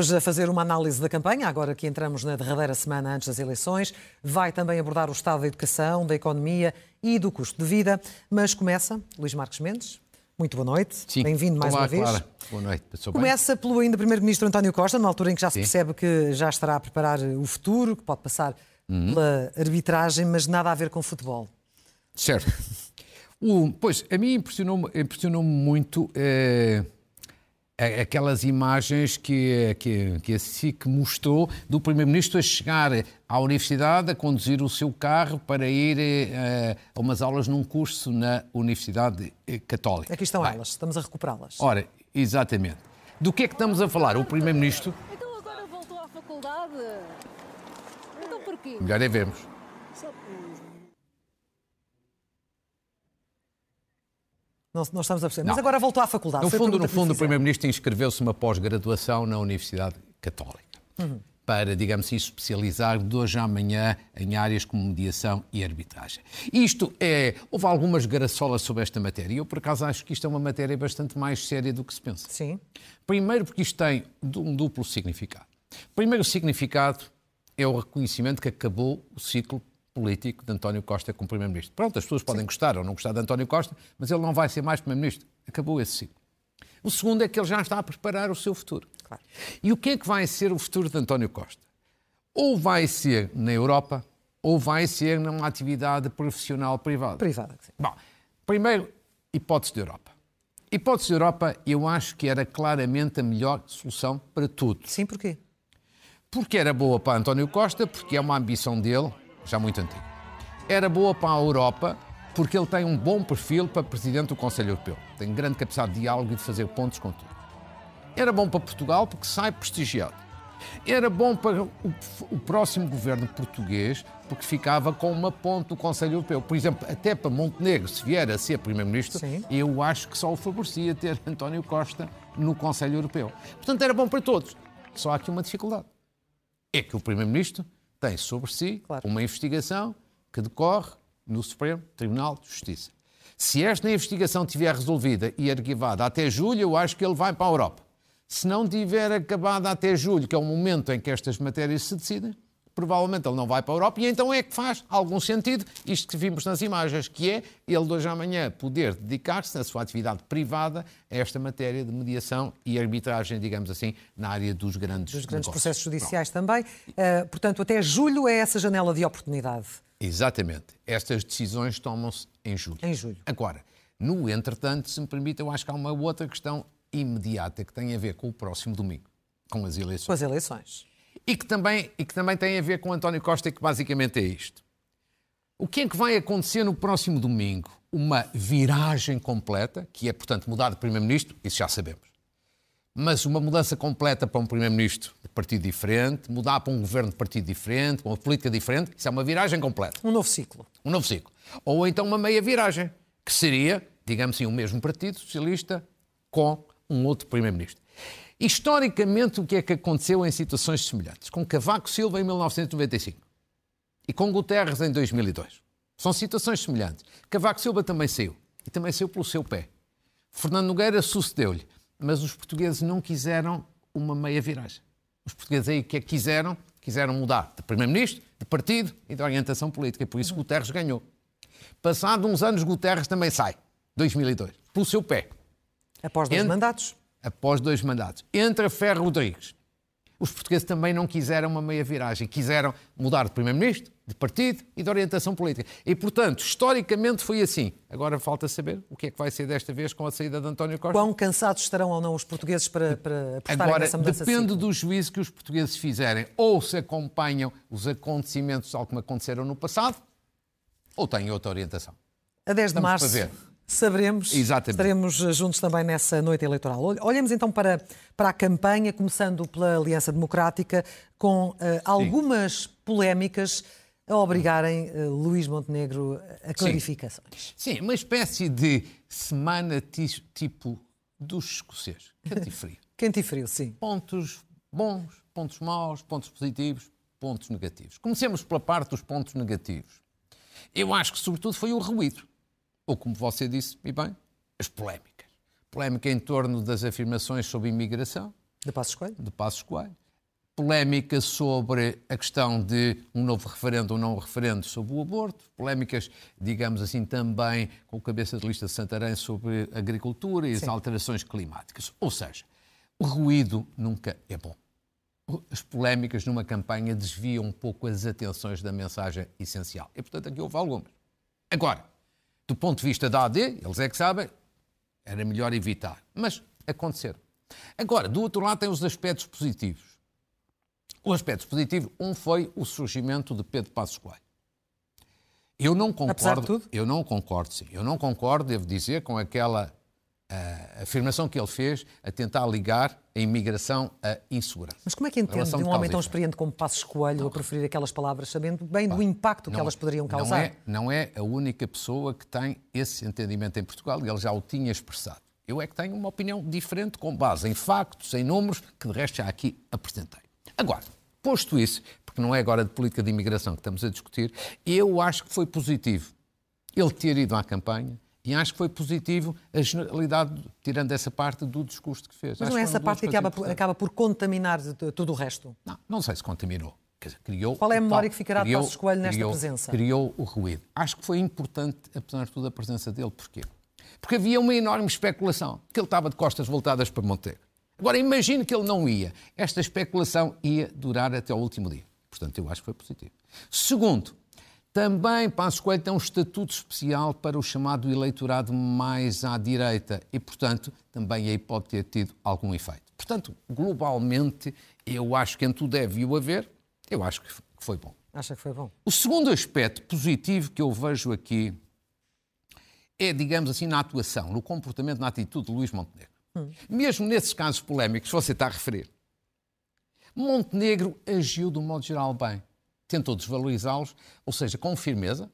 Hoje, a fazer uma análise da campanha, agora que entramos na derradeira semana antes das eleições, vai também abordar o estado da educação, da economia e do custo de vida. Mas começa, Luís Marques Mendes. Muito boa noite. Bem-vindo mais Olá, uma vez. Clara. Boa noite. Passou bem? Começa pelo ainda Primeiro-Ministro António Costa, numa altura em que já se Sim. percebe que já estará a preparar o futuro, que pode passar Uhum. pela arbitragem, mas nada a ver com futebol. Certo. O- pois, a mim impressionou-me impressionou muito eh, aquelas imagens que, que, que a SIC mostrou do Primeiro-Ministro a chegar à universidade, a conduzir o seu carro para ir eh, a umas aulas num curso na Universidade eh, Católica. Aqui estão Bem, elas, estamos a recuperá-las. Ora, exatamente. Do que é que estamos a falar? O Primeiro-Ministro, Então agora voltou à faculdade? Então porquê? melhor é vermos. Não, não estamos a perceber. Mas Não. agora voltou à faculdade. No Foi fundo, no fundo, o. Primeiro-Ministro inscreveu-se numa pós-graduação na Universidade Católica para, digamos assim, especializar de hoje à amanhã em áreas como mediação e arbitragem. Isto é... Houve algumas garaçolas sobre esta matéria e eu, por acaso, acho que isto é uma matéria bastante mais séria do que se pensa. Sim. Primeiro, porque isto tem um duplo significado. Primeiro significado é o reconhecimento que acabou o ciclo político de António Costa como Primeiro-Ministro. Pronto, as pessoas podem gostar ou não gostar de António Costa, mas ele não vai ser mais Primeiro-Ministro. Acabou esse ciclo. O segundo é que ele já está a preparar o seu futuro. Claro. E o que é que vai ser o futuro de António Costa? Ou vai ser na Europa, ou vai ser numa atividade profissional privada. Privada. sim. Bom, primeiro, hipótese de Europa. Hipótese de Europa, eu acho que era claramente a melhor solução para tudo. Sim, porquê? Porque era boa para António Costa, porque é uma ambição dele, já muito antiga. Era boa para a Europa, porque ele tem um bom perfil para presidente do Conselho Europeu. Tem grande capacidade de diálogo e de fazer pontos com tudo. Era bom para Portugal, porque sai prestigiado. Era bom para o, o próximo governo português, porque ficava com uma ponte do Conselho Europeu. Por exemplo, até para Montenegro, se vier a ser Primeiro-Ministro, eu acho que só o favorecia ter António Costa no Conselho Europeu. Portanto, era bom para todos. Só há aqui uma dificuldade é que o Primeiro-Ministro tem sobre si Claro. uma investigação que decorre no Supremo Tribunal de Justiça. Se esta investigação tiver resolvida e arquivada até julho, eu acho que ele vai para a Europa. Se não tiver acabada até julho, que é o momento em que estas matérias se decidem, provavelmente ele não vai para a Europa e então é que faz algum sentido isto que vimos nas imagens, que é ele de hoje à amanhã poder dedicar-se na sua atividade privada a esta matéria de mediação e arbitragem, digamos assim, na área dos grandes Dos grandes negócios. processos judiciais também. Uh, portanto, até julho é essa janela de oportunidade. Exatamente. Estas decisões tomam-se em julho. Em julho. Agora, no entretanto, se me permite, eu acho que há uma outra questão imediata que tem a ver com o próximo domingo, com as eleições. Com as eleições. E que, também, e que também tem a ver com António Costa, e que basicamente é isto. O que é que vai acontecer no próximo domingo? Uma viragem completa, que é, portanto, mudar de Primeiro-Ministro, isso já sabemos. Mas uma mudança completa para um Primeiro-Ministro de partido diferente, mudar para um governo de partido diferente, com uma política diferente, isso é uma viragem completa Um novo ciclo. um novo ciclo. Ou então uma meia viragem, que seria, digamos assim, o mesmo Partido Socialista com um outro Primeiro-Ministro. Historicamente, o que é que aconteceu em situações semelhantes? Com Cavaco Silva em 1995 e com Guterres em 2002. São situações semelhantes. Cavaco Silva também saiu. E também saiu pelo seu pé. Fernando Nogueira sucedeu-lhe. Mas os portugueses não quiseram uma meia viragem. Os portugueses aí o que é que quiseram? Quiseram mudar de primeiro-ministro, de partido e de orientação política. E por isso Guterres ganhou. Passado uns anos, Guterres também sai. 2002. Pelo seu pé. Após dois Entre- mandatos. Após dois mandatos. Entra Ferro Rodrigues. Os portugueses também não quiseram uma meia viragem. Quiseram mudar de primeiro-ministro, de partido e de orientação política. E, portanto, historicamente foi assim. Agora falta saber o que é que vai ser desta vez com a saída de António Costa. Quão cansados estarão ou não os portugueses para, para apostarem Agora, nessa mudança de depende ciclo? do juízo que os portugueses fizerem. Ou se acompanham os acontecimentos tal como aconteceram no passado, ou têm outra orientação. A 10 de Estamos março. Saberemos. Exatamente. Estaremos juntos também nessa noite eleitoral. Ol- Olhemos então para, para a campanha, começando pela Aliança Democrática, com eh, algumas polémicas a obrigarem eh, Luís Montenegro a clarificações. Sim, uma espécie de semana ti- tipo dos escoceses. Quente e frio. Quente e frio, sim. Pontos bons, pontos maus, pontos positivos, pontos negativos. Comecemos pela parte dos pontos negativos. Eu acho que, sobretudo, foi o ruído. Ou, como você disse, e bem, as polémicas. Polémica em torno das afirmações sobre imigração, De Passos Coelho? de Passos Coelho. Polémica sobre a questão de um novo referendo ou não referendo sobre o aborto. Polémicas, digamos assim, também com o cabeça de lista de Santarém sobre a agricultura e as alterações climáticas. Ou seja, o ruído nunca é bom. As polémicas numa campanha desviam um pouco as atenções da mensagem essencial. E, portanto, aqui houve algumas. Agora, do ponto de vista da AD, eles é que sabem, era melhor evitar. Mas aconteceram. Agora, do outro lado, tem os aspectos positivos. O aspecto positivo, um foi o surgimento de Pedro Passos Coelho. Eu não concordo, eu não concordo, sim. Eu não concordo, devo dizer, com aquela ah, afirmação que ele fez a tentar ligar a imigração à insegurança. Mas como é que entende de um homem tão experiente como Passos Coelho a preferir aquelas palavras, sabendo bem do impacto que Não elas é- poderiam não causar? é, não é a única pessoa que tem esse entendimento em Portugal e ele já o tinha expressado. Eu é que tenho uma opinião diferente, com base em factos, em números, que de resto já aqui apresentei. Agora, posto isso, porque não é agora de política de imigração que estamos a discutir, eu acho que foi positivo ele ter ido à campanha e acho que foi positivo a generalidade, tirando essa parte do discurso que fez. Mas Acho não é essa parte que acaba, por- acaba por contaminar de- tudo o resto? Não, não sei se contaminou. Dizer, criou Qual é a o memória tal- que ficará de criou- Passos Coelho nesta criou- presença? Criou o ruído. Acho que foi importante, apesar de tudo, a presença dele. Porquê? Porque havia uma enorme especulação, que ele estava de costas voltadas para Monteiro. Agora, imagine que ele não ia. Esta especulação ia durar até ao último dia. Portanto, eu acho que foi positivo. Segundo, também Passos Coelho tem um estatuto especial para o chamado eleitorado mais à direita e, portanto, também aí pode ter tido algum efeito. Portanto, globalmente, eu acho que em tudo deve o haver, eu acho que foi bom. Acha que foi bom? O segundo aspecto positivo que eu vejo aqui é, digamos assim, na atuação, no comportamento, na atitude de Luís Montenegro. Mesmo nesses casos polémicos que você está a referir, Montenegro agiu de um modo geral bem. Tentou desvalorizá-los, ou seja, com firmeza,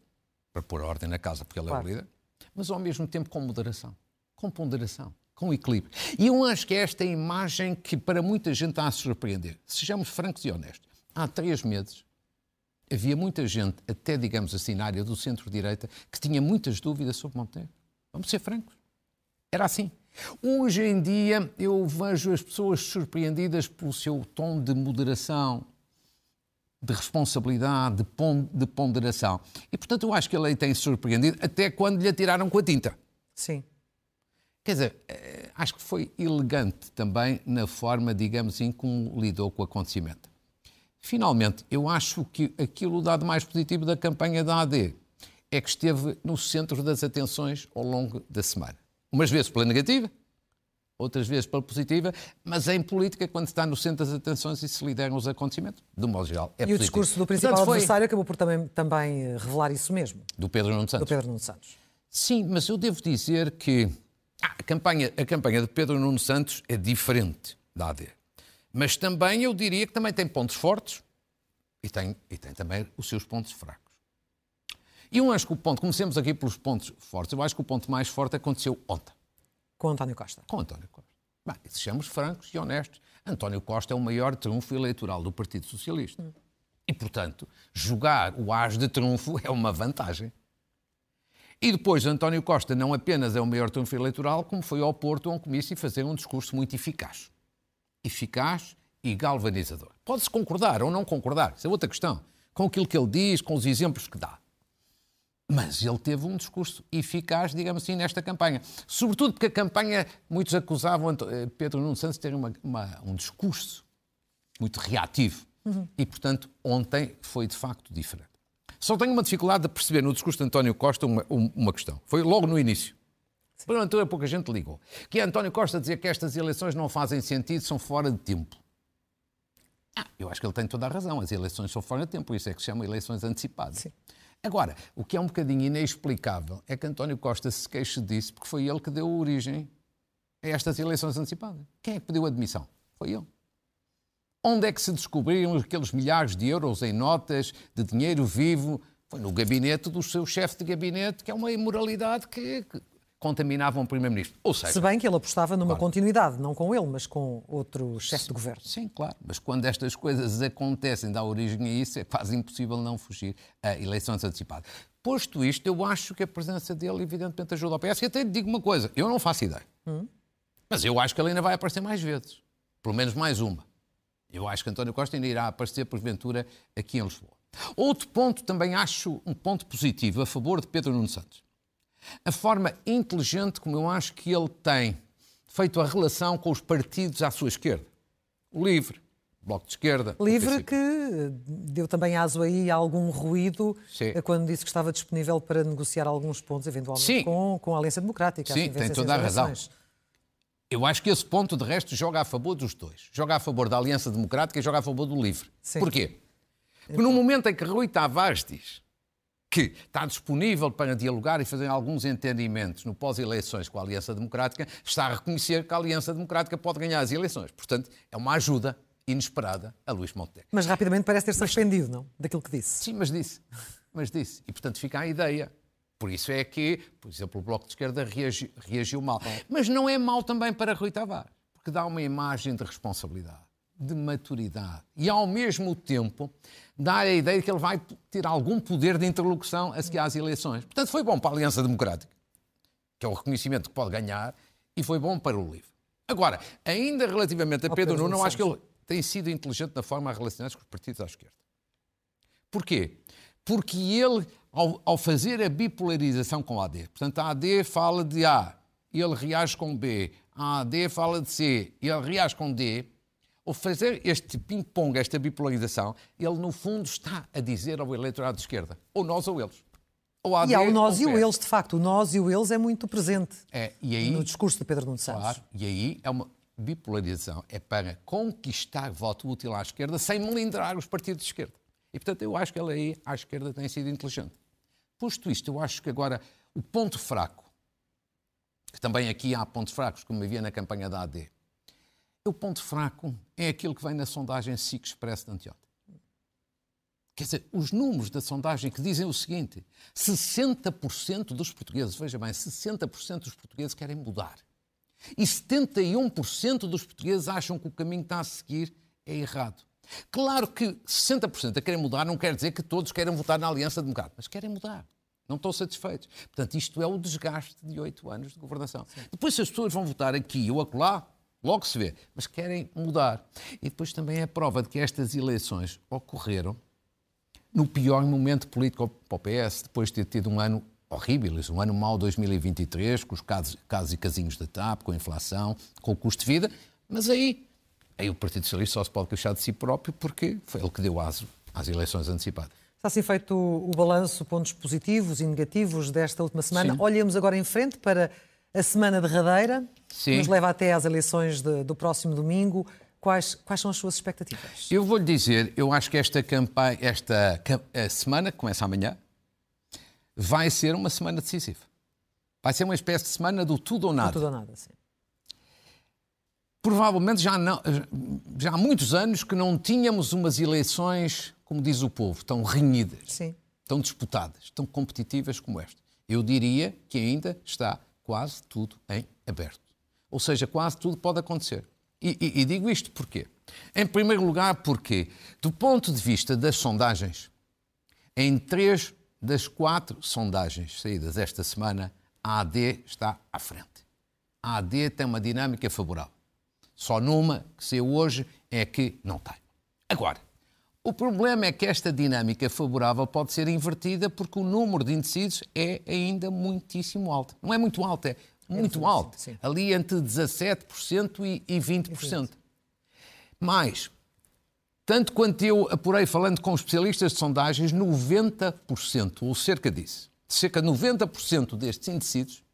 para pôr ordem na casa, porque ele é Claro. o líder, mas ao mesmo tempo com moderação, com ponderação, com equilíbrio. E eu acho que esta é a imagem que para muita gente está a surpreender. Sejamos francos e honestos. Há três meses havia muita gente, até digamos assim, na área do centro-direita, que tinha muitas dúvidas sobre Montenegro. Vamos ser francos. Era assim. Hoje em dia eu vejo as pessoas surpreendidas pelo seu tom de moderação, de responsabilidade, de, pon- de ponderação. E portanto eu acho que ele aí tem surpreendido até quando lhe atiraram com a tinta. Sim. Quer dizer, eh, acho que foi elegante também na forma, digamos assim, como lidou com o acontecimento. Finalmente, eu acho que aquilo o dado mais positivo da campanha da AD é que esteve no centro das atenções ao longo da semana. Umas vezes pela negativa, outras vezes pela positiva, mas em política, quando está no centro das atenções e se lideram os acontecimentos, do modo geral, é E o discurso do principal Portanto, foi adversário acabou por também, também eh, revelar isso mesmo, Do Pedro Nuno do Santos. Pedro Nuno Santos. Sim, mas eu devo dizer que ah, a, campanha, a campanha de Pedro Nuno Santos é diferente da AD. Mas também eu diria que também tem pontos fortes e tem, e tem também os seus pontos fracos. E eu acho que o ponto, comecemos aqui pelos pontos fortes, eu acho que o ponto mais forte aconteceu ontem, Com António Costa. com António Costa. Bem, sejamos francos e honestos, António Costa é o maior trunfo eleitoral do Partido Socialista. E, portanto, jogar o as de trunfo é uma vantagem. E depois, António Costa não apenas é o maior trunfo eleitoral, como foi ao Porto a um comício e fazer um discurso muito eficaz. Eficaz e galvanizador. Pode-se concordar ou não concordar, isso é outra questão, com aquilo que ele diz, com os exemplos que dá. Mas ele teve um discurso eficaz, digamos assim, nesta campanha. Sobretudo porque a campanha, muitos acusavam eh, Pedro Nuno Santos de ter uma- uma- um discurso muito reativo. E, portanto, ontem foi de facto diferente. Só tenho uma dificuldade de perceber no discurso de António Costa uma, um- uma questão. Foi logo no início. Por altura pouca gente ligou. Que é António Costa dizer que estas eleições não fazem sentido, são fora de tempo. Ah, eu acho que ele tem toda a razão. As eleições são fora de tempo, isso é que se chama eleições antecipadas. Sim. Agora, o que é um bocadinho inexplicável é que António Costa se queixa disso porque foi ele que deu origem a estas eleições antecipadas. Quem é que pediu admissão? Foi ele. Onde é que se descobriram aqueles milhares de euros em notas de dinheiro vivo? Foi no gabinete do seu chefe de gabinete, que é uma imoralidade que, que contaminava um primeiro-ministro. Ou seja, Se bem que ele apostava numa continuidade, não com ele, mas com outro chefe de governo. Sim, claro. Mas quando estas coisas acontecem, dá origem a isso, é quase impossível não fugir a eleições antecipadas. Posto isto, eu acho que a presença dele, evidentemente, ajuda ao PS. E até lhe digo uma coisa: eu não faço ideia. Mas eu acho que ele ainda vai aparecer mais vezes. Pelo menos mais uma. Eu acho que António Costa ainda irá aparecer, porventura, aqui em Lisboa. Outro ponto, também acho um ponto positivo a favor de Pedro Nuno Santos. A forma inteligente como eu acho que ele tem feito a relação com os partidos à sua esquerda. O LIVRE, o Bloco de Esquerda. Livre que deu também aso aí a algum ruído Sim. quando disse que estava disponível para negociar alguns pontos, eventualmente, Sim. com, com a Aliança Democrática. Sim, assim, tem toda a razão. Eu acho que esse ponto, de resto, joga a favor dos dois. Joga a favor da Aliança Democrática e joga a favor do LIVRE. Sim. Porquê? Porque no momento em que Rui Tavares diz que está disponível para dialogar e fazer alguns entendimentos no pós-eleições com a Aliança Democrática, está a reconhecer que a Aliança Democrática pode ganhar as eleições. Portanto, é uma ajuda inesperada a Luís Montenegro. Mas rapidamente parece ter-se arrependido, não? Daquilo que disse. Sim, mas disse. Mas disse. E, portanto, fica a ideia. Por isso é que, por exemplo, o Bloco de Esquerda reagiu, reagiu mal. Mas não é mal também para Rui Tavares, porque dá uma imagem de responsabilidade, de maturidade e, ao mesmo tempo, dá a ideia de que ele vai ter algum poder de interlocução a seguir às eleições. Portanto, foi bom para a Aliança Democrática, que é o reconhecimento que pode ganhar, e foi bom para o LIVRE. Agora, ainda relativamente a Pedro Pedro Nuno acho que ele tem sido inteligente na forma a relacionar-se com os partidos à esquerda. Porquê? Porque ele, ao, ao fazer a bipolarização com a AD, portanto, a AD fala de A, ele reage com B, a AD fala de C, ele reage com D, ao fazer este ping-pong, esta bipolarização, ele, no fundo, está a dizer ao eleitorado de esquerda, ou nós ou eles. Ou AD, E há o nós ou e o eles, de facto. O nós e o eles é muito presente É, aí, no discurso de Pedro Nuno Santos. Claro, e aí é uma bipolarização, é para conquistar voto útil à esquerda sem melindrar os partidos de esquerda. E, portanto, eu acho que ele aí, à esquerda, tem sido inteligente. Posto isto, eu acho que agora o ponto fraco, que também aqui há pontos fracos, como havia na campanha da AD, o ponto fraco é aquilo que vem na sondagem SIC Express de anteontem. Quer dizer, os números da sondagem que dizem o seguinte: 60% dos portugueses, veja bem, 60% dos portugueses querem mudar. E 71% dos portugueses acham que o caminho que está a seguir é errado. Claro que 60% a querem mudar não quer dizer que todos querem votar na Aliança Democrática, mas querem mudar. Não estão satisfeitos. Portanto, isto é o desgaste de oito anos de governação. Depois, se as pessoas vão votar aqui ou acolá, logo se vê. Mas querem mudar. E depois também é a prova de que estas eleições ocorreram no pior momento político para o PS, depois de ter tido um ano horrível, um ano mau 2023, com os casos, casos e casinhos da TAP, com a inflação, com o custo de vida, mas aí, aí o Partido Socialista só se pode queixar de si próprio porque foi ele que deu aso às eleições antecipadas. Está assim feito o, balanço, pontos positivos e negativos desta última semana. Sim. Olhemos agora em frente para a semana derradeira, que Sim. nos leva até às eleições de- do próximo domingo. Quais, quais são as suas expectativas? Eu vou-lhe dizer, eu acho que esta campanha, esta a semana, que começa amanhã, vai ser uma semana decisiva. Vai ser uma espécie de semana do tudo ou nada. Tudo ou nada, sim. Provavelmente já, não, já há muitos anos que não tínhamos umas eleições, como diz o povo, tão renhidas, Sim. tão disputadas, tão competitivas como esta. Eu diria que ainda está quase tudo em aberto. Ou seja, quase tudo pode acontecer. E, e- e digo isto porquê? Em primeiro lugar, porque, do ponto de vista das sondagens, em três das quatro sondagens saídas esta semana, a AD está à frente. A AD tem uma dinâmica favorável. Só numa, que saiu hoje, é que não tem. Agora, o problema é que esta dinâmica favorável pode ser invertida porque o número de indecisos é ainda muitíssimo alto. Não é muito alto, é muito sim, alto. sim. Ali entre 17% e, e 20%. Mais, tanto quanto eu apurei falando com especialistas de sondagens, 90%, ou cerca disso, cerca de 90% destes indecisos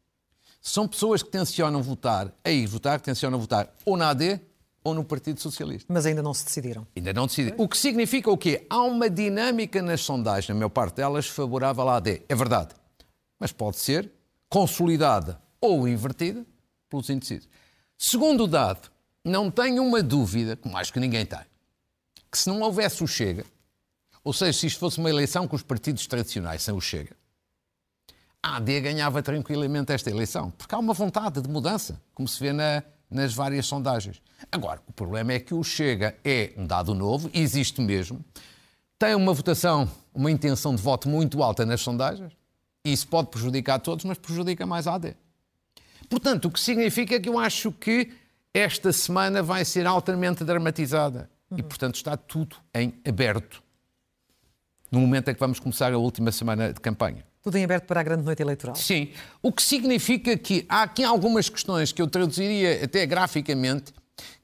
são pessoas que tencionam votar, a ir votar, que tencionam votar ou na AD ou no Partido Socialista. Mas ainda não se decidiram. Ainda não decidiram. O que significa o quê? Há uma dinâmica nas sondagens, na maior parte delas, favorável à AD. É verdade. Mas pode ser consolidada ou invertida pelos indecisos. Segundo dado, não tenho uma dúvida, como acho que ninguém tem, que se não houvesse o Chega, ou seja, se isto fosse uma eleição com os partidos tradicionais sem o Chega, a AD ganhava tranquilamente esta eleição, porque há uma vontade de mudança, como se vê na, nas várias sondagens. Agora, o problema é que o Chega é um dado novo, existe mesmo, tem uma votação, uma intenção de voto muito alta nas sondagens, e isso pode prejudicar a todos, mas prejudica mais a AD. Portanto, o que significa que eu acho que esta semana vai ser altamente dramatizada. Uhum. E, portanto, está tudo em aberto. No momento em que vamos começar a última semana de campanha. Tudo em aberto para a grande noite eleitoral. Sim. O que significa que há aqui algumas questões que eu traduziria até graficamente,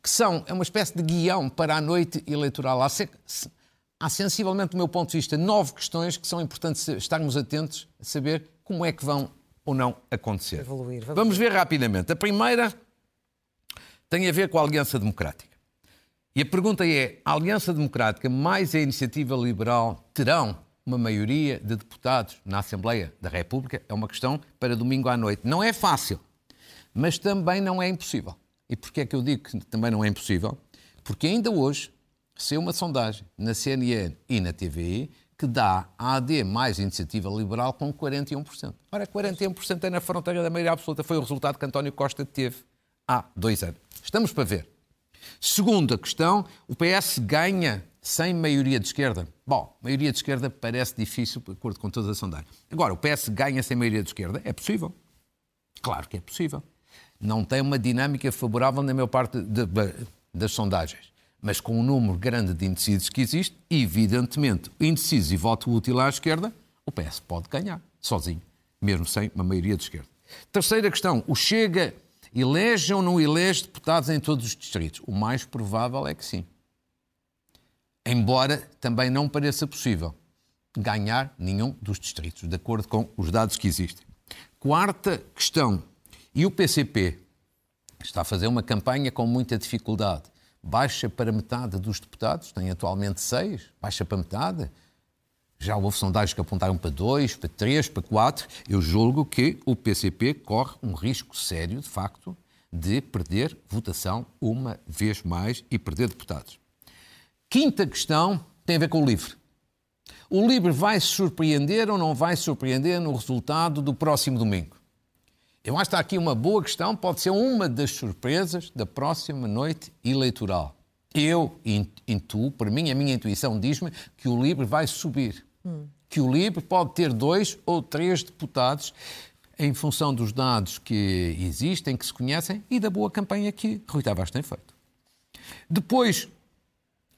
que são é uma espécie de guião para a noite eleitoral. Há, há sensivelmente, do meu ponto de vista, nove questões que são importantes estarmos atentos a saber como é que vão ou não acontecer. Evoluir. Vamos, Vamos ver rapidamente. A primeira tem a ver com a Aliança Democrática. E a pergunta é: a Aliança Democrática mais a Iniciativa Liberal terão uma maioria de deputados na Assembleia da República? É uma questão para domingo à noite. Não é fácil, mas também não é impossível. E porquê é que eu digo que também não é impossível? Porque ainda hoje saiu uma sondagem na CNN e na TVI que dá a AD mais iniciativa liberal com 41%. Ora, 41% é na fronteira da maioria absoluta. Foi o resultado que António Costa teve há dois anos. Estamos para ver. Segunda questão, o PS ganha sem maioria de esquerda. Bom, maioria de esquerda parece difícil, de acordo com todas as sondagens. Agora, o PS ganha sem maioria de esquerda? É possível. Claro que é possível. Não tem uma dinâmica favorável na maior parte de, de, das sondagens. Mas com o número grande de indecisos que existe, evidentemente, indecisos e voto útil à esquerda, o PS pode ganhar, sozinho, mesmo sem uma maioria de esquerda. Terceira questão, o Chega elege ou não elege deputados em todos os distritos? O mais provável é que sim. Embora também não pareça possível ganhar nenhum dos distritos, de acordo com os dados que existem. Quarta questão, e o PCP está a fazer uma campanha com muita dificuldade. Baixa para metade dos deputados, tem atualmente seis, baixa para metade. Já houve sondagens que apontaram para dois, para três, para quatro. Eu julgo que o PCP corre um risco sério, de facto, de perder votação uma vez mais e perder deputados. Quinta questão tem a ver com o LIVRE. O LIVRE vai se surpreender ou não vai se surpreender no resultado do próximo domingo? Eu acho que está aqui uma boa questão, pode ser uma das surpresas da próxima noite eleitoral. Eu intuo, para mim, a minha intuição diz-me que o LIVRE vai subir que o LIBRE pode ter dois ou três deputados em função dos dados que existem, que se conhecem e da boa campanha que Rui Tavares tem feito. Depois,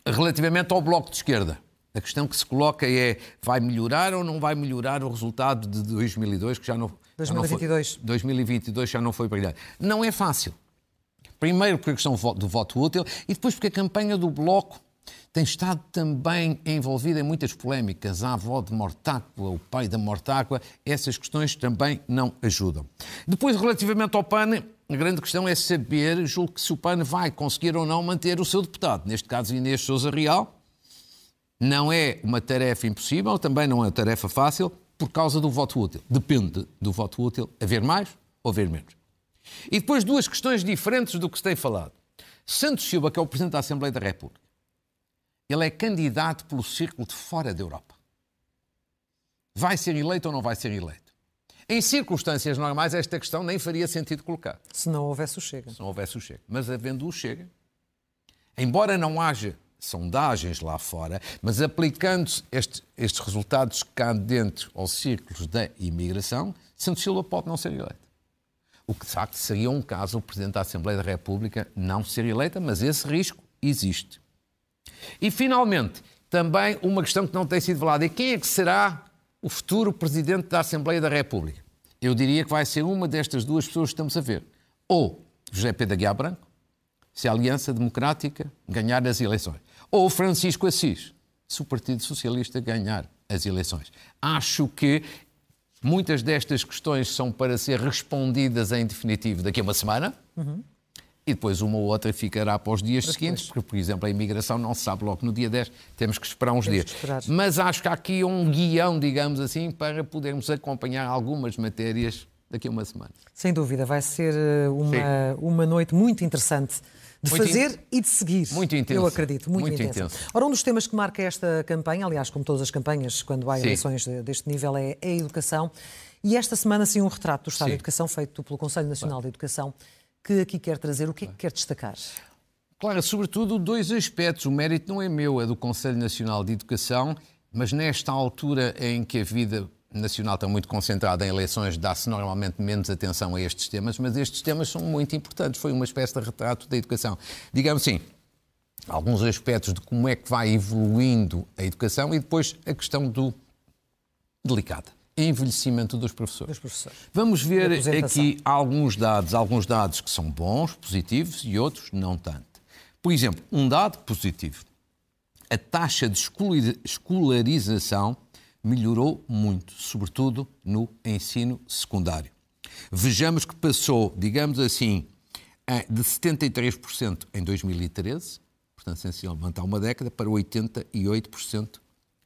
relativamente ao Bloco de Esquerda, a questão que se coloca é vai melhorar ou não vai melhorar o resultado de 2002, que já não... 2022. Já não foi, 2022 já não foi brilhante. Não é fácil. Primeiro porque a questão do voto útil e depois porque a campanha do Bloco tem estado também envolvida em muitas polémicas. A avó de Mortágua, o pai da Mortágua, essas questões também não ajudam. Depois, relativamente ao PAN, a grande questão é saber, julgo que se o PAN vai conseguir ou não manter o seu deputado. Neste caso, Inês Souza Real. Não é uma tarefa impossível, também não é uma tarefa fácil, por causa do voto útil. Depende do voto útil haver mais ou haver menos. E depois duas questões diferentes do que se tem falado. Santos Silva, que é o Presidente da Assembleia da República, ele é candidato pelo círculo de fora da Europa. Vai ser eleito ou não vai ser eleito? Em circunstâncias normais, esta questão nem faria sentido colocar. Se não houvesse o Chega. Se não houvesse o Chega. Mas havendo o Chega, embora não haja sondagens lá fora, mas aplicando estes, estes resultados cá dentro aos círculos da imigração, Santos Silva pode não ser eleito. O que de facto seria um caso o Presidente da Assembleia da República não ser eleita, mas esse risco existe. E, finalmente, também uma questão que não tem sido falada: é quem é que será o futuro Presidente da Assembleia da República? Eu diria que vai ser uma destas duas pessoas que estamos a ver. Ou José Pedro Aguiar Branco, se a Aliança Democrática ganhar as eleições. Ou Francisco Assis, se o Partido Socialista ganhar as eleições. Acho que muitas destas questões são para ser respondidas em definitivo daqui a uma semana. Uhum. E depois uma ou outra ficará para os dias seguintes, porque, por exemplo, a imigração não se sabe logo no dia 10, temos que esperar uns Temos dias. Mas acho que há aqui um guião, digamos assim, para podermos acompanhar algumas matérias daqui a uma semana. Sem dúvida, vai ser eh, uma, uma noite muito interessante de Muito fazer in- e de seguir. Muito intensa. Eu acredito, muito, Muito intensa. intensa. Ora, um dos temas que marca esta campanha, aliás, como todas as campanhas, quando há eleições de- deste nível, é a educação. E esta semana, sim, um retrato do Estado Sim. da Educação feito pelo Conselho Nacional de Educação, que aqui quer trazer. O que é que quer destacar? Claro, sobretudo dois aspectos. O mérito não é meu, é do Conselho Nacional de Educação, mas nesta altura em que a vida nacional está muito concentrada em eleições, dá-se normalmente menos atenção a estes temas, mas estes temas são muito importantes. Foi uma espécie de retrato da educação. Digamos assim, alguns aspectos de como é que vai evoluindo a educação e depois a questão do delicada, envelhecimento dos professores. Dos professores. Vamos ver aqui alguns dados, alguns dados que são bons, positivos e outros não tanto. Por exemplo, um dado positivo. A taxa de escolar- escolarização melhorou muito, sobretudo no ensino secundário. Vejamos que passou, digamos assim, de 73% em 2013, portanto, essencialmente há uma década, para 88%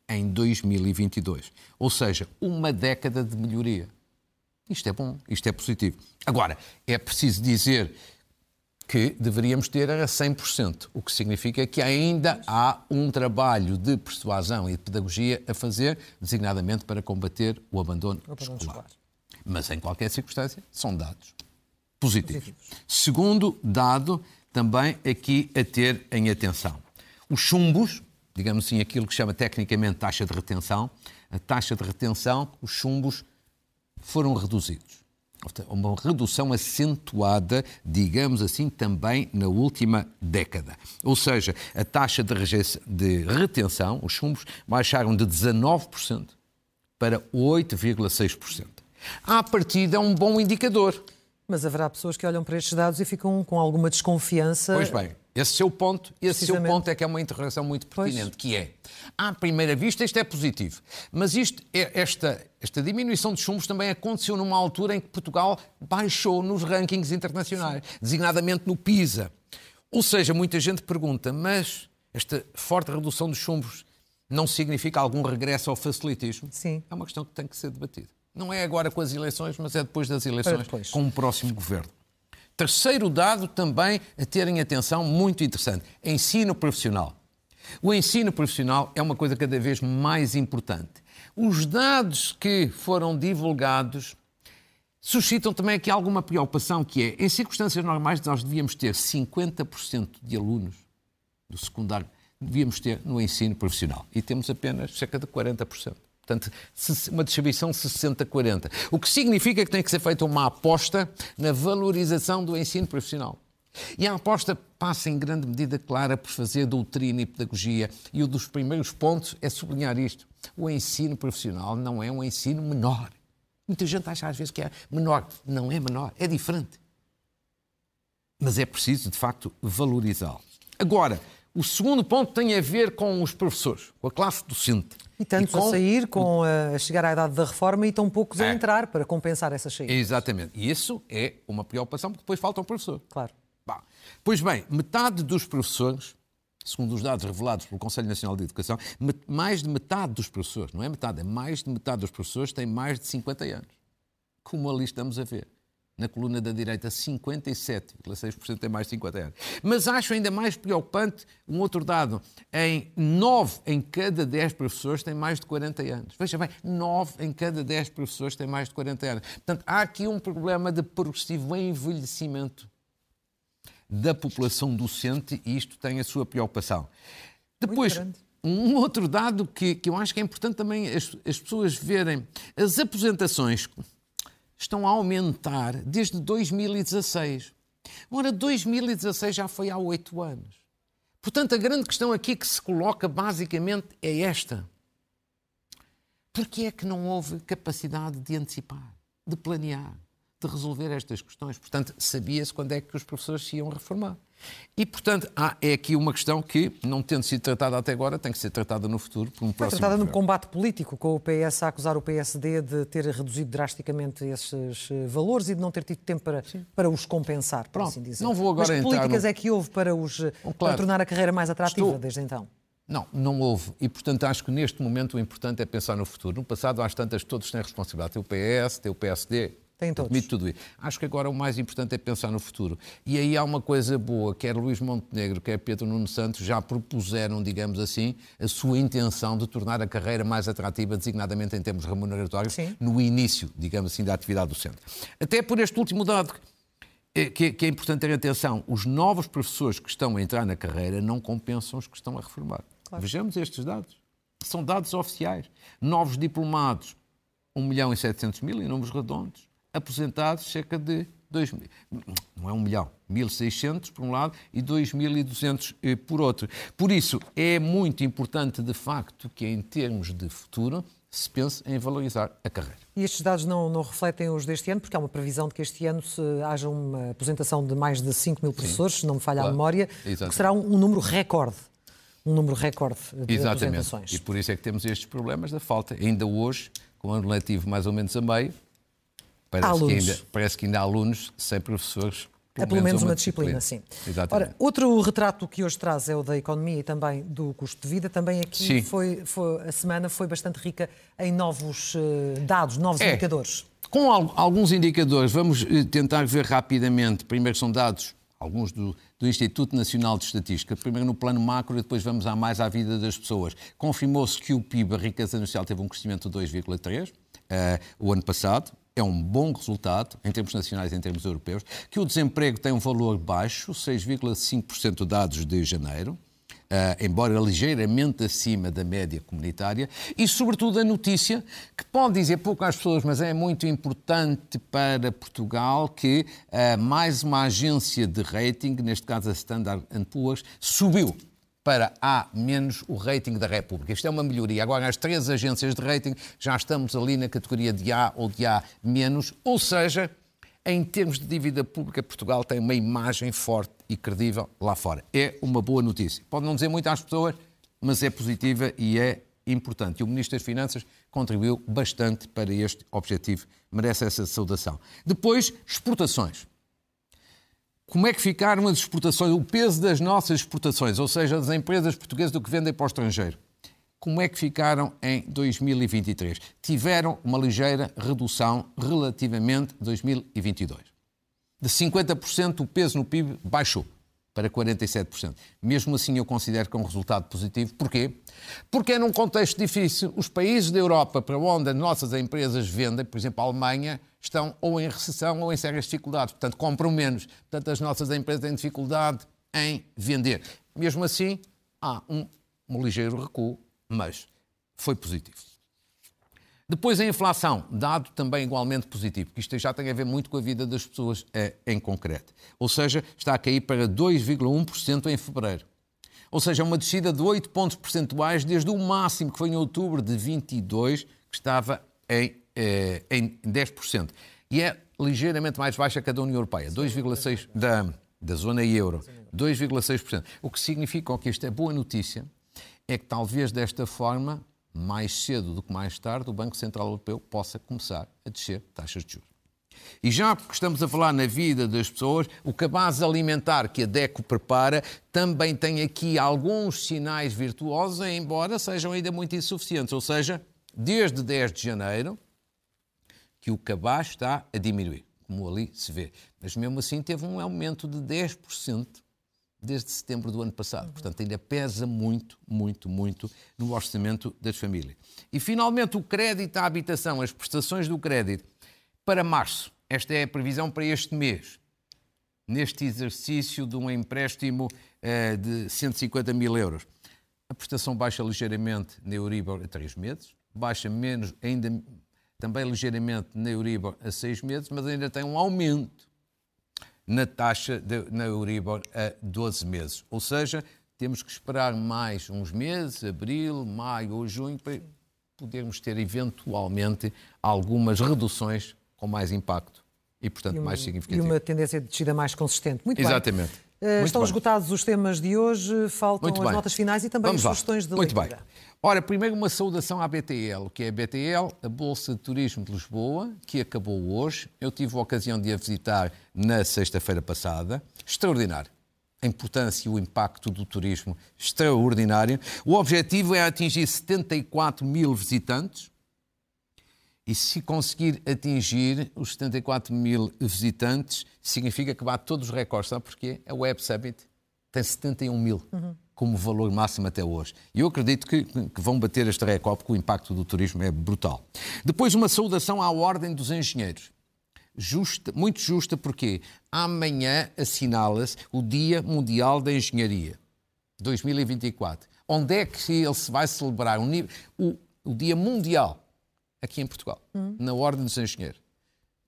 em 2022. Ou seja, uma década de melhoria. Isto é bom, isto é positivo. Agora, é preciso dizer que deveríamos ter a 100%, o que significa que ainda há um trabalho de persuasão e de pedagogia a fazer, designadamente para combater o abandono, abandono escolar. escolar. Mas, em qualquer circunstância, são dados positivos. Segundo dado, também aqui a ter em atenção. Os chumbos, digamos assim, aquilo que chama tecnicamente taxa de retenção, a taxa de retenção, os chumbos foram reduzidos. Uma redução acentuada, digamos assim, também na última década. Ou seja, a taxa de, de retenção, os chumbos, baixaram de 19% para 8,6%. À partida, é um bom indicador. Mas haverá pessoas que olham para estes dados e ficam com alguma desconfiança. Pois bem, esse seu ponto, esse seu ponto é que é uma interrogação muito Pois. pertinente, que é, à primeira vista isto é positivo, mas isto, é- esta, esta diminuição de chumbos também aconteceu numa altura em que Portugal baixou nos rankings internacionais, designadamente no PISA. Ou seja, muita gente pergunta, mas esta forte redução dos chumbos não significa algum regresso ao facilitismo? Sim. É uma questão que tem que ser debatida. Não é agora com as eleições, mas é depois das eleições, depois. com o próximo governo. Terceiro dado também a terem atenção, muito interessante: ensino profissional. O ensino profissional é uma coisa cada vez mais importante. Os dados que foram divulgados suscitam também aqui alguma preocupação, que é, em circunstâncias normais, nós devíamos ter 50% de alunos do secundário, devíamos ter no ensino profissional. E temos apenas cerca de 40%. Portanto, uma distribuição 60-40. O que significa que tem que ser feita uma aposta na valorização do ensino profissional. E a aposta passa em grande medida clara por fazer doutrina e pedagogia. E um dos primeiros pontos é sublinhar isto. O ensino profissional não é um ensino menor. Muita gente acha às vezes que é menor. Não é menor, é diferente. Mas é preciso, de facto, valorizá-lo. Agora, o segundo ponto tem a ver com os professores, com a classe docente. E tantos com- a sair, com a, a chegar à idade da reforma e tão poucos a É. entrar para compensar essas saídas. Exatamente. E isso é uma preocupação, porque depois falta um professor. Claro. Bom, pois bem, metade dos professores, segundo os dados revelados pelo Conselho Nacional de Educação, mais de metade dos professores, não é metade, é mais de metade dos professores têm mais de 50 anos. Como ali estamos a ver. Na coluna da direita, 57,6% têm mais de 50 anos. Mas acho ainda mais preocupante um outro dado. Em 9 em cada 10 professores têm mais de 40 anos. Veja bem, 9 em cada 10 professores têm mais de 40 anos. Portanto, há aqui um problema de progressivo envelhecimento da população docente e isto tem a sua preocupação. Depois, um outro dado que, que eu acho que é importante também as, as pessoas verem, as aposentações estão a aumentar desde 2016. Ora, 2016 já foi há oito anos. Portanto, a grande questão aqui que se coloca basicamente é esta. Por que é que não houve capacidade de antecipar, de planear, de resolver estas questões. Portanto, sabia-se quando é que os professores se iam reformar. E, portanto, há, é aqui uma questão que, não tendo sido tratada até agora, tem que ser tratada no futuro por um Foi próximo tratada no governo. combate político, com o PS a acusar o PSD de ter reduzido drasticamente esses eh, valores e de não ter tido tempo para, para os compensar, por Pronto, assim dizer. não vou agora Mas que políticas no- é que houve para, os, eh, para claro. tornar a carreira mais atrativa Estou- desde então? Não, não houve. E, portanto, acho que neste momento o importante é pensar no futuro. No passado, às tantas, todos têm responsabilidade. Tem o PS, tem o PSD. Têm todos. admito tudo isso. Acho que agora o mais importante é pensar no futuro. E aí há uma coisa boa, quer Luís Montenegro, quer Pedro Nuno Santos já propuseram, digamos assim, a sua intenção de tornar a carreira mais atrativa, designadamente em termos remuneratórios, Sim. no início, digamos assim, da atividade docente. Até por este último dado, é- que, é importante ter atenção, os novos professores que estão a entrar na carreira não compensam os que estão a reformar. Vejamos estes dados. São dados oficiais. Novos diplomados, 1 milhão e 700 mil, em números redondos. Aposentados, cerca de 2 mil. Não é 1 milhão, 1.600 por um lado e 2.200 eh, por outro. Por isso, é muito importante, de facto, que em termos de futuro se pense em valorizar a carreira. E estes dados não, não refletem os deste ano, porque há uma previsão de que este ano se haja uma aposentação de mais de 5 mil professores, se não me falha a claro. memória, Exatamente. que será um, um número recorde. Um número recorde de Exatamente. E por isso é que temos estes problemas da falta. Ainda hoje, com o ano letivo mais ou menos a meio, parece, que ainda, parece que ainda há alunos sem professores. É pelo menos uma disciplina, sim. Exatamente. Ora, outro retrato que hoje traz é o da economia e também do custo de vida. Também aqui foi, foi- a semana foi bastante rica em novos eh, dados, novos É. indicadores. Com al- alguns indicadores, vamos eh, tentar ver rapidamente. Primeiro são dados, alguns do, do Instituto Nacional de Estatística. Primeiro no plano macro e depois vamos a mais à vida das pessoas. Confirmou-se que o PIB, a riqueza nacional, teve um crescimento de 2,3% eh, o ano passado. É um bom resultado em termos nacionais e em termos europeus. Que o desemprego tem um valor baixo, 6,5% dados de janeiro. Uh, embora ligeiramente acima da média comunitária, e sobretudo a notícia que pode dizer pouco às pessoas, mas é muito importante para Portugal, que uh, mais uma agência de rating, neste caso a Standard Poor's, subiu para A menos o rating da República. Isto é uma melhoria. Agora, as três agências de rating já estamos ali na categoria de A ou de A menos, ou seja, em termos de dívida pública, Portugal tem uma imagem forte e credível lá fora. É uma boa notícia. Pode não dizer muito às pessoas, mas é positiva e é importante. E o Ministro das Finanças contribuiu bastante para este objetivo. Merece essa saudação. Depois, exportações. Como é que ficaram as exportações, o peso das nossas exportações, ou seja, das empresas portuguesas do que vendem para o estrangeiro? Como é que ficaram em 2023? Tiveram uma ligeira redução relativamente a 2022. De 50%, o peso no PIB baixou para 47%. Mesmo assim, eu considero que é um resultado positivo. Porquê? Porque é num contexto difícil. Os países da Europa para onde as nossas empresas vendem, por exemplo, a Alemanha, estão ou em recessão ou em sérias dificuldades. Portanto, compram menos. Portanto, as nossas empresas têm dificuldade em vender. Mesmo assim, há um, um ligeiro recuo, mas foi positivo. Depois a inflação, dado também igualmente positivo, que isto já tem a ver muito com a vida das pessoas eh, em concreto. Ou seja, está a cair para 2,1% em fevereiro. Ou seja, uma descida de 8 pontos percentuais desde o máximo que foi em outubro de 22, que estava em, eh, em 10%. E é ligeiramente mais baixa que a da União Europeia, 2,6% da, da zona euro, 2,6%. O que significa que isto é boa notícia, é que talvez desta forma mais cedo do que mais tarde, o Banco Central Europeu possa começar a descer taxas de juros. E já que estamos a falar na vida das pessoas, o cabaz alimentar que a DECO prepara também tem aqui alguns sinais virtuosos, embora sejam ainda muito insuficientes. Ou seja, desde 10 de janeiro, que o cabaz está a diminuir, como ali se vê. Mas mesmo assim teve um aumento de 10% desde setembro do ano passado. Portanto, ainda pesa muito, muito, muito no orçamento das famílias. E, finalmente, o crédito à habitação, as prestações do crédito, para março. Esta é a previsão para este mês. Neste exercício de um empréstimo eh, de 150 mil euros. A prestação baixa ligeiramente na Euribor a 3 meses, baixa menos, ainda também ligeiramente na Euribor a 6 meses, mas ainda tem um aumento na taxa de, na Euribor a 12 meses. Ou seja, temos que esperar mais uns meses, abril, maio ou junho, para podermos ter eventualmente algumas reduções com mais impacto e, portanto, E uma- mais E significativa. uma tendência de descida mais consistente. Muito bem. Exatamente. Eh, Muito estão bem. esgotados os temas de hoje, faltam Muito as bem. notas finais e também Vamos as sugestões de Muito leitura. bem. Ora, primeiro uma saudação à BTL, que é a BTL, a Bolsa de Turismo de Lisboa, que acabou hoje. Eu tive a ocasião de a visitar na sexta-feira passada. Extraordinário. A importância e o impacto do turismo, extraordinário. O objetivo é atingir 74 mil visitantes. E se conseguir atingir os 74 mil visitantes, significa que bate todos os recordes. Sabe porquê? A Web Summit tem 71 mil como valor máximo até hoje. E eu acredito que, que vão bater este recorde porque o impacto do turismo é brutal. Depois, uma saudação à Ordem dos Engenheiros. Justa, muito justa porque amanhã assinala-se o Dia Mundial da Engenharia. 2024. Onde é que ele se vai celebrar o- o Dia Mundial? Aqui em Portugal, na Ordem dos Engenheiros.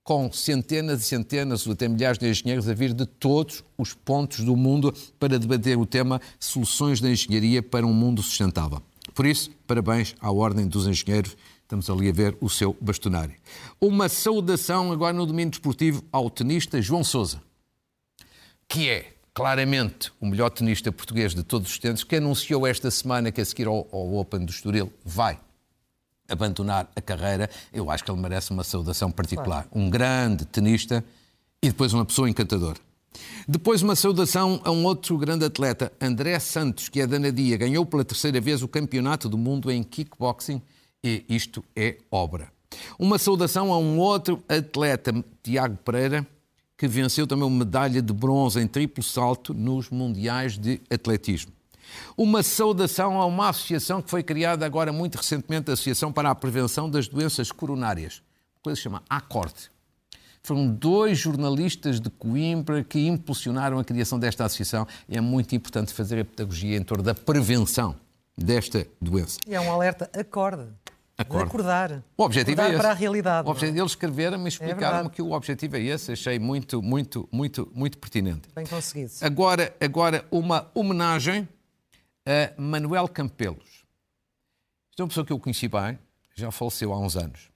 Com centenas e centenas, ou até milhares de engenheiros a vir de todos os pontos do mundo para debater o tema Soluções da Engenharia para um Mundo Sustentável. Por isso, parabéns à Ordem dos Engenheiros. Estamos ali a ver o seu bastonário. Uma saudação agora no domínio desportivo ao tenista João Sousa que é claramente o melhor tenista português de todos os tempos, que anunciou esta semana que a seguir ao, ao Open do Estoril vai abandonar a carreira, eu acho que ele merece uma saudação particular. Um grande tenista e depois uma pessoa encantadora. Depois uma saudação a um outro grande atleta, André Santos, que é da Nadia, ganhou pela terceira vez o campeonato do mundo em kickboxing e isto é obra. Uma saudação a um outro atleta, Tiago Pereira, que venceu também uma medalha de bronze em triplo salto nos Mundiais de Atletismo. Uma saudação a uma associação que foi criada agora muito recentemente, a Associação para a Prevenção das Doenças Coronárias, uma coisa que se chama ACORD. Foram dois jornalistas de Coimbra que impulsionaram a criação desta associação e é muito importante fazer a pedagogia em torno da prevenção desta doença. E é um alerta, acorde. Acorde. Acordar. O objetivo Acordar é esse. para a realidade. O não é? objetivo, eles escreveram-me e explicaram-me verdade. que o objetivo é esse. Achei muito, muito, muito, muito pertinente. Bem conseguido. Agora, agora uma homenagem a Manuel Campelos. Isto é uma pessoa que eu conheci bem, já faleceu há uns anos,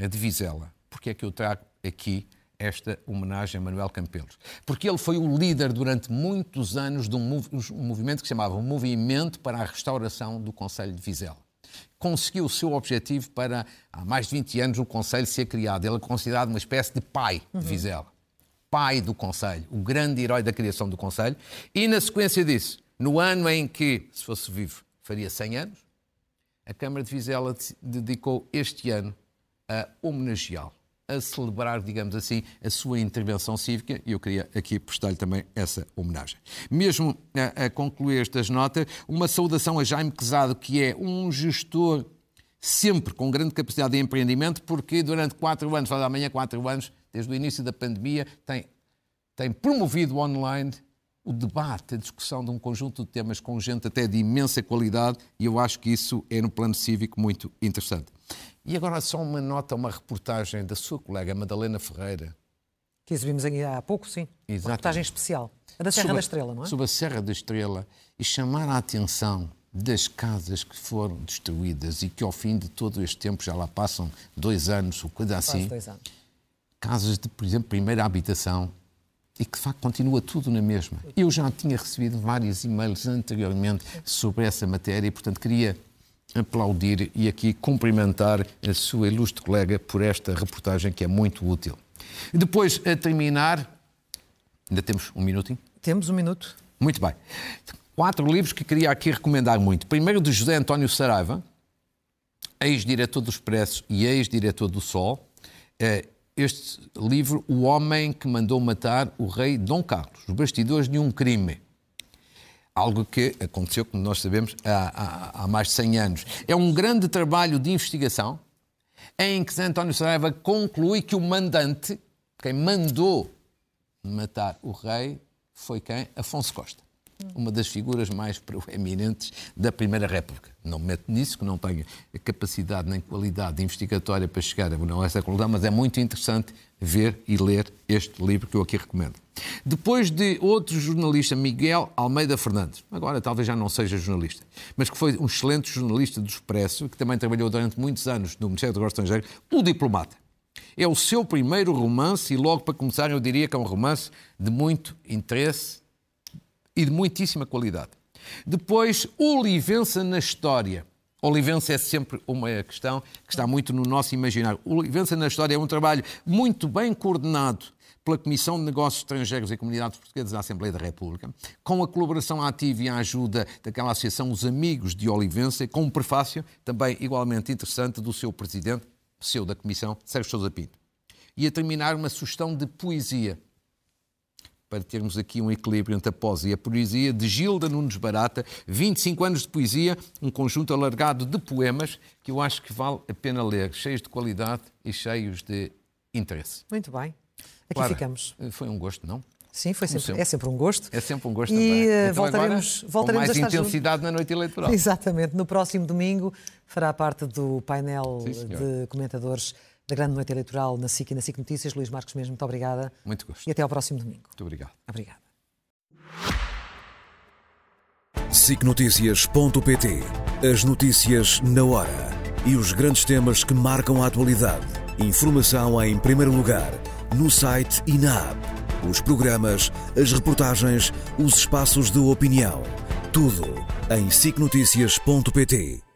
a de Vizela. Porquê é que eu trago aqui esta homenagem a Manuel Campelos? Porque ele foi o líder durante muitos anos de um, mov- um movimento que se chamava Movimento para a Restauração do Conselho de Vizela. Conseguiu o seu objetivo para, há mais de 20 anos, o Conselho ser criado. Ele é considerado uma espécie de pai de Vizela pai do Conselho, o grande herói da criação do Conselho, e na sequência disso, no ano em que, se fosse vivo, faria 100 anos, a Câmara de Vizela de- dedicou este ano a homenageá-lo, a celebrar, digamos assim, a sua intervenção cívica, e eu queria aqui prestar-lhe também essa homenagem. Mesmo a, a concluir estas notas, uma saudação a Jaime Quezado, que é um gestor sempre com grande capacidade de empreendimento, porque durante quatro anos, faz amanhã quatro anos, desde o início da pandemia, tem, tem promovido online o debate, a discussão de um conjunto de temas com gente até de imensa qualidade, e eu acho que isso é, no plano cívico, muito interessante. E agora só uma nota, uma reportagem da sua colega Madalena Ferreira, Que exibimos há pouco, sim. Uma Exatamente. reportagem especial. A da Serra sobre- da Estrela, não é? Sobre a Serra da Estrela e chamar a atenção das casas que foram destruídas e que ao fim de todo este tempo já lá passam dois anos ou coisa Quase assim, dois anos. casas de, por exemplo, primeira habitação e que de facto continua tudo na mesma. Eu já tinha recebido vários e-mails anteriormente sobre essa matéria e, portanto, queria aplaudir e aqui cumprimentar a sua ilustre colega por esta reportagem que é muito útil. Depois, a terminar, ainda temos um minutinho? Temos um minuto. Muito bem. Quatro livros que queria aqui recomendar muito. Primeiro, de José António Saraiva, ex-diretor do Expresso e ex-diretor do Sol. Este livro, O Homem que Mandou Matar o Rei Dom Carlos, Os Bastidores de um Crime. Algo que aconteceu, como nós sabemos, há, há- há mais de 100 anos. É um grande trabalho de investigação em que António Saraiva conclui que o mandante, quem mandou matar o rei, foi quem? Afonso Costa. Uma das figuras mais proeminentes da Primeira República. Não me meto nisso, que não tenho capacidade nem qualidade investigatória para chegar a essa conclusão, mas é muito interessante ver e ler este livro que eu aqui recomendo. Depois de outro jornalista, Miguel Almeida Fernandes, agora talvez já não seja jornalista, mas que foi um excelente jornalista do Expresso, que também trabalhou durante muitos anos no Ministério do Negócio Estrangeiro, o diplomata. É o seu primeiro romance e logo para começar eu diria que é um romance de muito interesse e de muitíssima qualidade. Depois, Olivença na História. Olivença é sempre uma questão que está muito no nosso imaginário. Olivença na História é um trabalho muito bem coordenado pela Comissão de Negócios Estrangeiros e Comunidades Portuguesas da Assembleia da República, com a colaboração ativa e a ajuda daquela associação Os Amigos de Olivença, com um prefácio também igualmente interessante do seu presidente, seu da Comissão, Sérgio Sousa Pinto. E a terminar uma sugestão de poesia, para termos aqui um equilíbrio entre a poesia e a poesia, de Gilda Nunes Barata, 25 anos de poesia, um conjunto alargado de poemas que eu acho que vale a pena ler, cheios de qualidade e cheios de interesse. Muito bem. Aqui ficamos. Foi um gosto, não? Sim, foi sempre, sempre. é sempre um gosto. É sempre um gosto E também. eh, Então voltaremos, agora, voltaremos com a mais estar intensidade na noite eleitoral. Exatamente. No próximo domingo fará parte do painel Sim, de comentadores da Grande Noite Eleitoral na SIC e na SIC Notícias. Luís Marcos mesmo, muito obrigada. Muito gosto. E até ao próximo domingo. Muito obrigado. Obrigada. sicnoticias.pt As notícias na hora e os grandes temas que marcam a atualidade. Informação em primeiro lugar, no site e na app. Os programas, as reportagens, os espaços de opinião. Tudo em sicnoticias.pt.